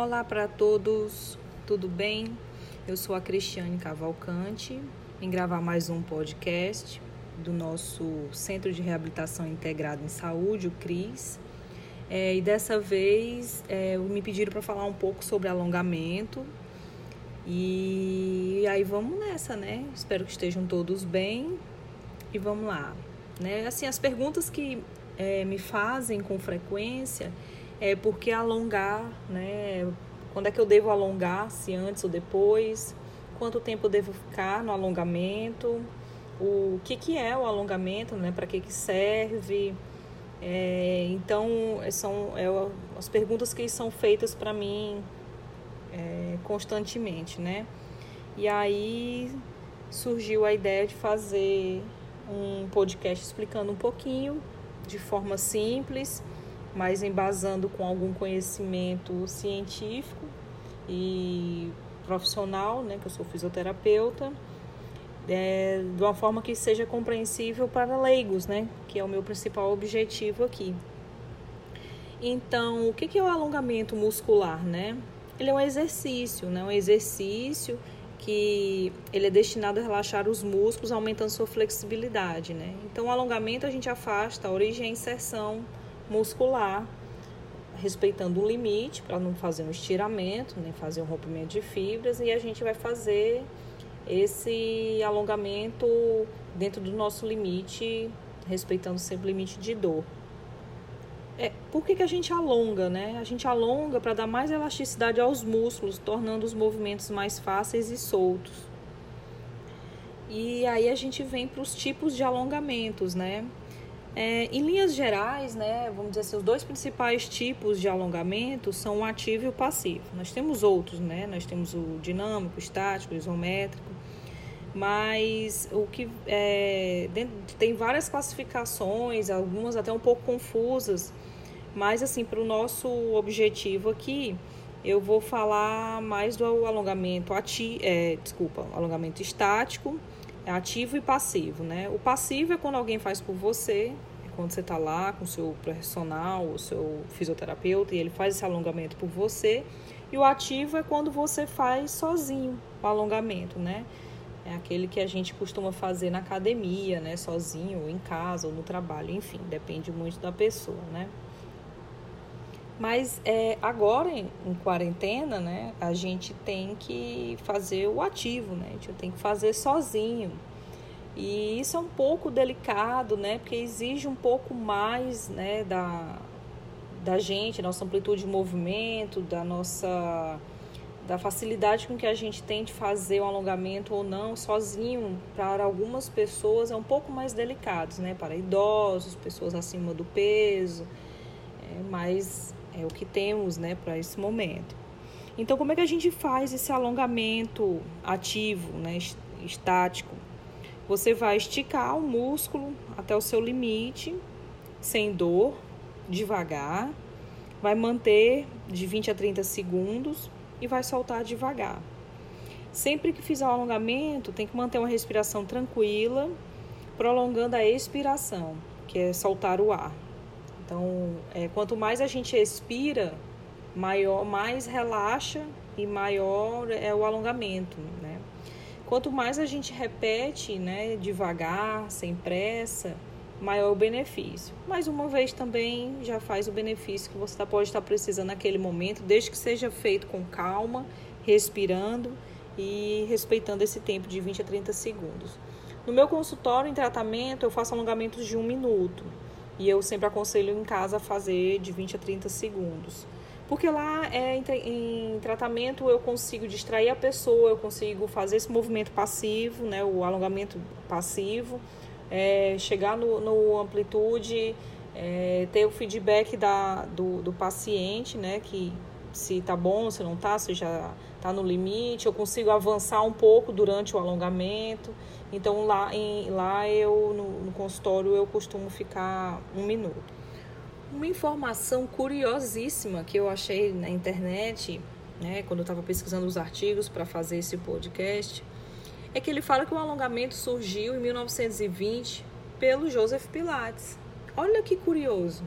Olá para todos, tudo bem? Eu sou a Cristiane Cavalcante, em gravar mais um podcast do nosso Centro de Reabilitação Integrado em Saúde, o CRIS. É, e dessa vez é, me pediram para falar um pouco sobre alongamento. E aí vamos nessa, né? Espero que estejam todos bem. E vamos lá. Né? Assim, as perguntas que é, me fazem com frequência é por que alongar, né? Quando é que eu devo alongar, se antes ou depois? Quanto tempo eu devo ficar no alongamento? O que, que é o alongamento, né? Para que, que serve? É, então, são é, as perguntas que são feitas para mim é, constantemente, né? E aí surgiu a ideia de fazer um podcast explicando um pouquinho, de forma simples, mas embasando com algum conhecimento científico e profissional, né, que eu sou fisioterapeuta, é, de uma forma que seja compreensível para leigos, né, que é o meu principal objetivo aqui. Então, o que é o alongamento muscular, né? Ele é um exercício, né? Um exercício que ele é destinado a relaxar os músculos, aumentando sua flexibilidade, né? Então, o alongamento a gente afasta a origem e a inserção muscular, respeitando o limite para não fazer um estiramento, nem fazer um rompimento de fibras, e a gente vai fazer esse alongamento dentro do nosso limite, respeitando sempre o limite de dor. É, por que, que a gente alonga, né? A gente alonga para dar mais elasticidade aos músculos, tornando os movimentos mais fáceis e soltos. E aí a gente vem para os tipos de alongamentos, né? É, em linhas gerais, né, vamos dizer assim, os dois principais tipos de alongamento são o ativo e o passivo. Nós temos outros, né? Nós temos o dinâmico, o estático, o isométrico, mas o que é, tem várias classificações, algumas até um pouco confusas mas, assim, para o nosso objetivo aqui, eu vou falar mais do alongamento ativo, é, desculpa, alongamento estático, ativo e passivo, né? O passivo é quando alguém faz por você, quando você está lá com o seu profissional, o seu fisioterapeuta, e ele faz esse alongamento por você. E o ativo é quando você faz sozinho o alongamento, né? É aquele que a gente costuma fazer na academia, né? Sozinho, ou em casa, ou no trabalho, enfim, depende muito da pessoa, né? Mas é, agora, em, em, quarentena, né, a gente tem que fazer o ativo, né? A gente tem que fazer sozinho. E isso é um pouco delicado, né? Porque exige um pouco mais, né, da, da gente, nossa amplitude de movimento, da nossa da facilidade com que a gente tem de fazer o alongamento ou não sozinho, para algumas pessoas é um pouco mais delicado, né? Para idosos, pessoas acima do peso, é, mas é o que temos né, para esse momento. Então, como é que a gente faz esse alongamento ativo, né, estático? Você vai esticar o músculo até o seu limite, sem dor, devagar, vai manter de 20 a 30 segundos e vai soltar devagar. Sempre que fizer o alongamento, tem que manter uma respiração tranquila, prolongando a expiração, que é soltar o ar. Então, é, quanto mais a gente expira, maior, mais relaxa e maior é o alongamento, né? Quanto mais a gente repete, né, devagar, sem pressa, maior o benefício. Mais uma vez também já faz o benefício que você tá, pode estar precisando naquele momento, desde que seja feito com calma, respirando e respeitando esse tempo de 20 a 30 segundos. No meu consultório em tratamento, eu faço alongamentos de um minuto. E eu sempre aconselho em casa fazer de 20 a 30 segundos. Porque lá é, em, em tratamento eu consigo distrair a pessoa, eu consigo fazer esse movimento passivo, né, o alongamento passivo, é, chegar no, no amplitude, é, ter o feedback da, do, do paciente, né, que se tá bom, se não tá, se já tá no limite, eu consigo avançar um pouco durante o alongamento. Então lá, em, lá eu no, no consultório eu costumo ficar um minuto. Uma informação curiosíssima que eu achei na internet, né, quando eu estava pesquisando os artigos para fazer esse podcast, é que ele fala que o alongamento surgiu em 1920 pelo Joseph Pilates. Olha que curioso.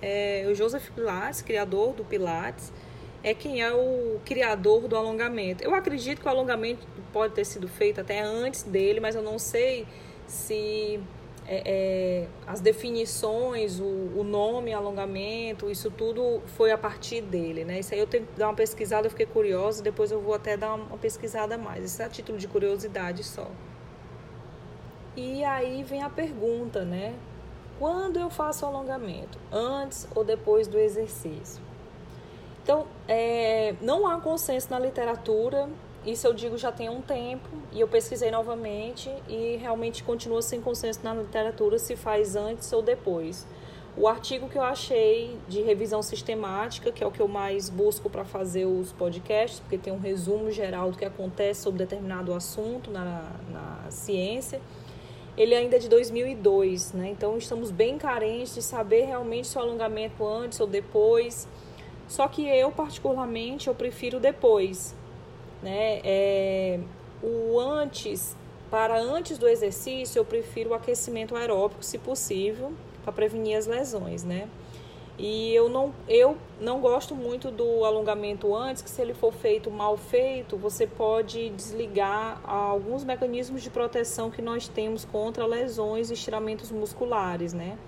É, o Joseph Pilates, criador do Pilates, é quem é o criador do alongamento. Eu acredito que o alongamento pode ter sido feito até antes dele, mas eu não sei se é, é, as definições, o, o, nome, alongamento, isso tudo foi a partir dele, né? Isso aí eu tenho que dar uma pesquisada, eu fiquei curiosa, depois eu vou até dar uma pesquisada mais. Isso é a título de curiosidade só. E aí vem a pergunta, né? Quando eu faço alongamento? Antes ou depois do exercício? Então, é, não há consenso na literatura isso eu digo já tem um tempo e eu pesquisei novamente e realmente continua sem consenso na literatura se faz antes ou depois. O artigo que eu achei de revisão sistemática, que é o que eu mais busco para fazer os podcasts, porque tem um resumo geral do que acontece sobre determinado assunto na, na ciência, ele ainda é de 2002, né? Então estamos bem carentes de saber realmente se o alongamento antes ou depois. Só que eu, particularmente, eu prefiro depois né? É, o antes, para antes do exercício, eu prefiro o aquecimento aeróbico, se possível, para prevenir as lesões, né? E eu não, eu não gosto muito do alongamento antes, que se ele for feito mal feito, você pode desligar alguns mecanismos de proteção que nós temos contra lesões e estiramentos musculares, né?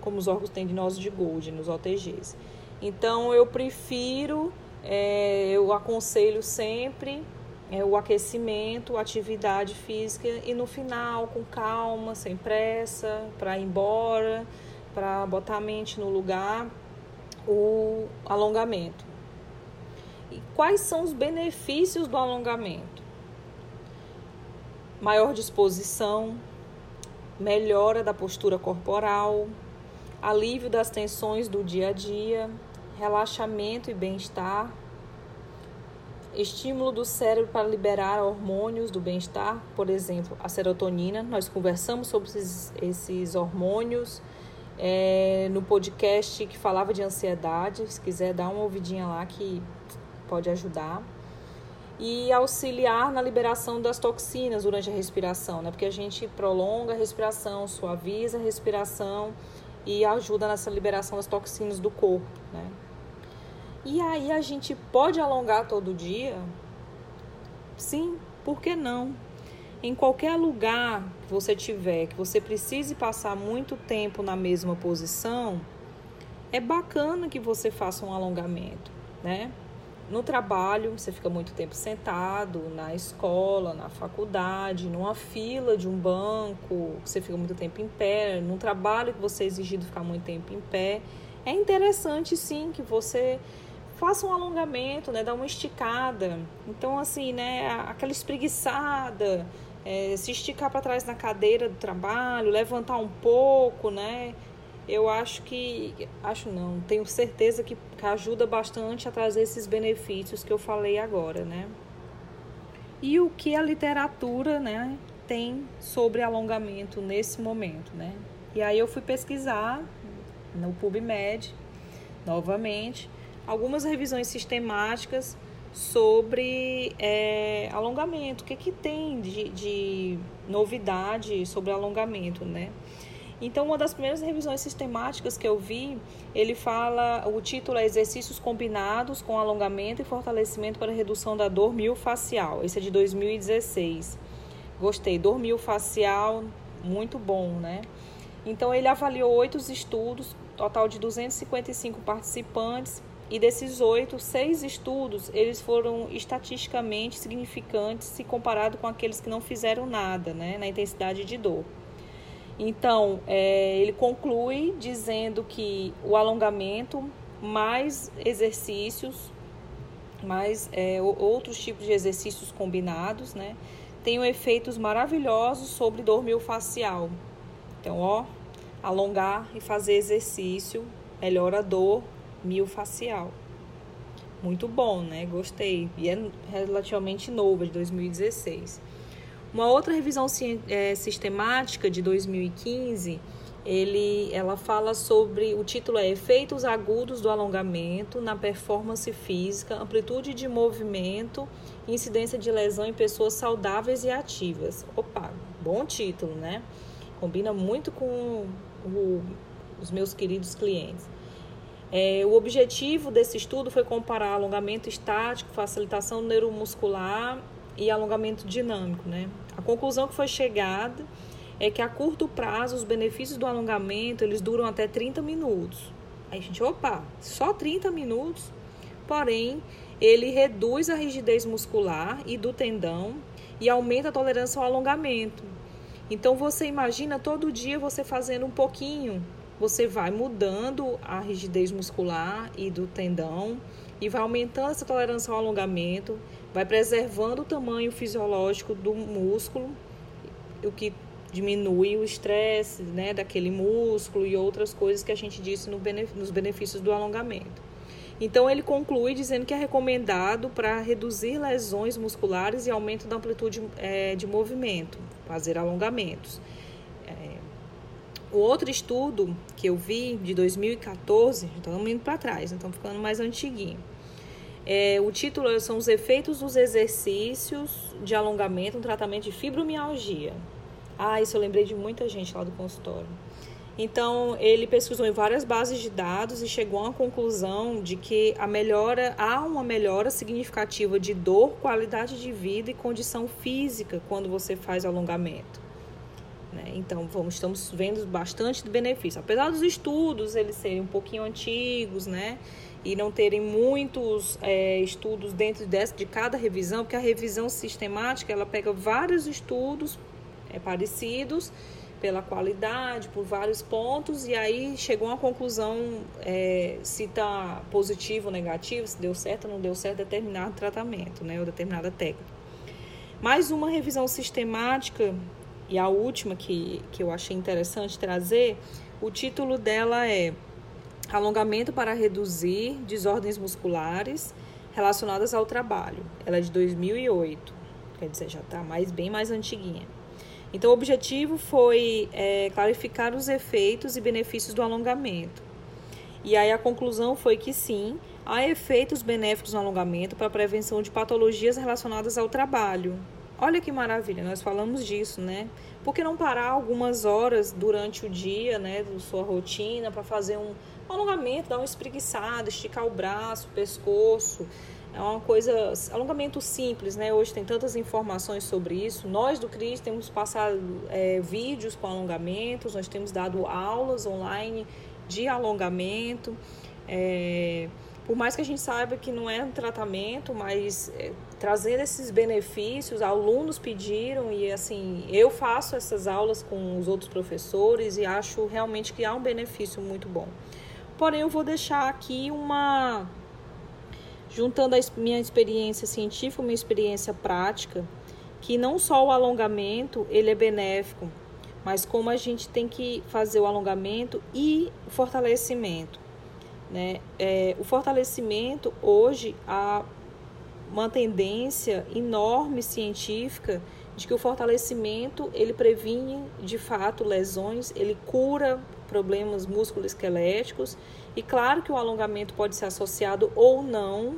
Como os órgãos tendinosos de Golgi, nos OTGs. Então eu prefiro é, eu aconselho sempre é, o aquecimento, atividade física e no final, com calma, sem pressa, para ir embora, para botar a mente no lugar, o alongamento. E quais são os benefícios do alongamento? Maior disposição, melhora da postura corporal, alívio das tensões do dia a dia, relaxamento e bem-estar, estímulo do cérebro para liberar hormônios do bem-estar, por exemplo, a serotonina. Nós conversamos sobre esses, esses hormônios é, no podcast que falava de ansiedade. Se quiser, dar uma ouvidinha lá que pode ajudar. E auxiliar na liberação das toxinas durante a respiração, né? Porque a gente prolonga a respiração, suaviza a respiração e ajuda nessa liberação das toxinas do corpo, né? E aí a gente pode alongar todo dia? Sim, por que não? Em qualquer lugar que você tiver, que você precise passar muito tempo na mesma posição, é bacana que você faça um alongamento, né? No trabalho, você fica muito tempo sentado, na escola, na faculdade, numa fila de um banco, você fica muito tempo em pé, no trabalho que você é exigido ficar muito tempo em pé. É interessante sim que você faça um alongamento, né? Dá uma esticada. Então, assim, né? Aquela espreguiçada, é, se esticar para trás na cadeira do trabalho, levantar um pouco, né? Eu acho que, acho não, tenho certeza que, que ajuda bastante a trazer esses benefícios que eu falei agora, né? E o que a literatura, né, tem sobre alongamento nesse momento, né? E aí eu fui pesquisar no PubMed novamente algumas revisões sistemáticas sobre é, alongamento. O que, que tem de, de novidade sobre alongamento, né? Então, uma das primeiras revisões sistemáticas que eu vi, ele fala, o título é Exercícios Combinados com Alongamento e Fortalecimento para Redução da Dor Miofascial. Esse é de 2016. Gostei, dor miofascial, muito bom, né? Então, ele avaliou oito estudos, total de 255 participantes, e desses oito, seis estudos, eles foram estatisticamente significantes se comparado com aqueles que não fizeram nada, né, na intensidade de dor. Então, é, ele conclui dizendo que o alongamento, mais exercícios, mais é, outros tipos de exercícios combinados, né, tem efeitos maravilhosos sobre dor miofascial. Então, ó, alongar e fazer exercício melhora a dor miofascial. Muito bom, né? Gostei. E é relativamente novo, de 2016. Uma outra revisão é, sistemática de 2015, ele, ela fala sobre, o título é Efeitos agudos do alongamento na performance física, amplitude de movimento, incidência de lesão em pessoas saudáveis e ativas. Opa, bom título, né? Combina muito com o, os meus queridos clientes. É, o objetivo desse estudo foi comparar alongamento estático, facilitação neuromuscular e alongamento dinâmico. Né? A conclusão que foi chegada é que a curto prazo os benefícios do alongamento eles duram até 30 minutos. Aí a gente, opa, só 30 minutos? Porém, ele reduz a rigidez muscular e do tendão e aumenta a tolerância ao alongamento. Então você imagina todo dia você fazendo um pouquinho, você vai mudando a rigidez muscular e do tendão e vai aumentando essa tolerância ao alongamento, vai preservando o tamanho fisiológico do músculo, o que diminui o estresse né, daquele músculo e outras coisas que a gente disse no benef nos benefícios do alongamento. Então, ele conclui dizendo que é recomendado para reduzir lesões musculares e aumento da amplitude é, de movimento, fazer alongamentos. É, o outro estudo que eu vi de 2014, estamos indo para trás, então ficando mais antiguinho. É, o título são os efeitos dos exercícios de alongamento no tratamento de fibromialgia. Ah, isso eu lembrei de muita gente lá do consultório. Então, ele pesquisou em várias bases de dados e chegou uma conclusão de que a melhora, há uma melhora significativa de dor, qualidade de vida e condição física quando você faz alongamento. Né? Então, vamos, estamos vendo bastante de benefício. Apesar dos estudos eles serem um pouquinho antigos, né? E não terem muitos é, estudos dentro dessa, de cada revisão, porque a revisão sistemática ela pega vários estudos é, parecidos pela qualidade, por vários pontos, e aí chegou a uma conclusão é, se está positivo ou negativo, se deu certo ou não deu certo determinado tratamento, né, ou determinada técnica. Mais uma revisão sistemática, e a última que, que eu achei interessante trazer, o título dela é Alongamento para reduzir desordens musculares relacionadas ao trabalho. Ela é de 2008, quer dizer, já está mais, bem mais antiguinha. Então, o objetivo foi é, clarificar os efeitos e benefícios do alongamento. E aí a conclusão foi que sim, há efeitos benéficos no alongamento para a prevenção de patologias relacionadas ao trabalho. Olha que maravilha, nós falamos disso, né? Por que não parar algumas horas durante o dia, né, da sua rotina, para fazer um alongamento, dar uma espreguiçada, esticar o braço, o pescoço, é uma coisa, alongamento simples, né? Hoje tem tantas informações sobre isso. Nós do CRIS temos passado é, vídeos com alongamentos, nós temos dado aulas online de alongamento. É, por mais que a gente saiba que não é um tratamento, mas é, trazendo esses benefícios, alunos pediram e assim, eu faço essas aulas com os outros professores e acho realmente que há um benefício muito bom. Porém, eu vou deixar aqui uma juntando a minha experiência científica, minha experiência prática, que não só o alongamento ele é benéfico, mas como a gente tem que fazer o alongamento e o fortalecimento. Né? É, o fortalecimento, hoje, há uma tendência enorme científica de que o fortalecimento ele previne de fato lesões, ele cura problemas musculoesqueléticos e claro que o alongamento pode ser associado ou não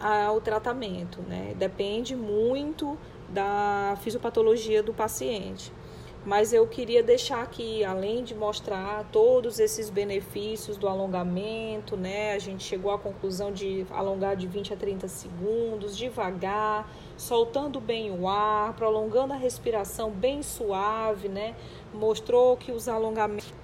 ao tratamento, né? Depende muito da fisiopatologia do paciente. Mas eu queria deixar aqui, além de mostrar todos esses benefícios do alongamento, né? A gente chegou à conclusão de alongar de 20 a 30 segundos, devagar, soltando bem o ar, prolongando a respiração bem suave, né? Mostrou que os alongamentos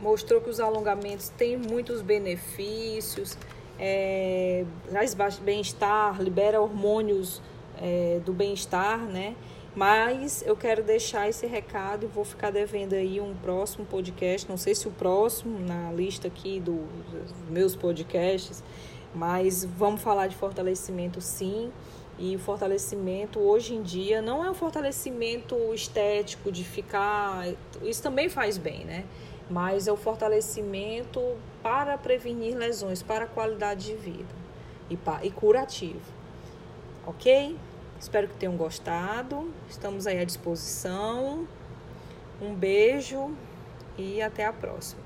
mostrou que os alongamentos têm muitos benefícios, é, traz bem-estar, libera hormônios é, do bem-estar, né? Mas eu quero deixar esse recado e vou ficar devendo aí um próximo podcast. Não sei se o próximo na lista aqui do, dos meus podcasts, mas vamos falar de fortalecimento sim. E o fortalecimento hoje em dia não é um fortalecimento estético de ficar. Isso também faz bem, né? mas é o fortalecimento para prevenir lesões, para a qualidade de vida e, e curativo. Ok? Espero que tenham gostado. Estamos aí à disposição. Um beijo e até a próxima.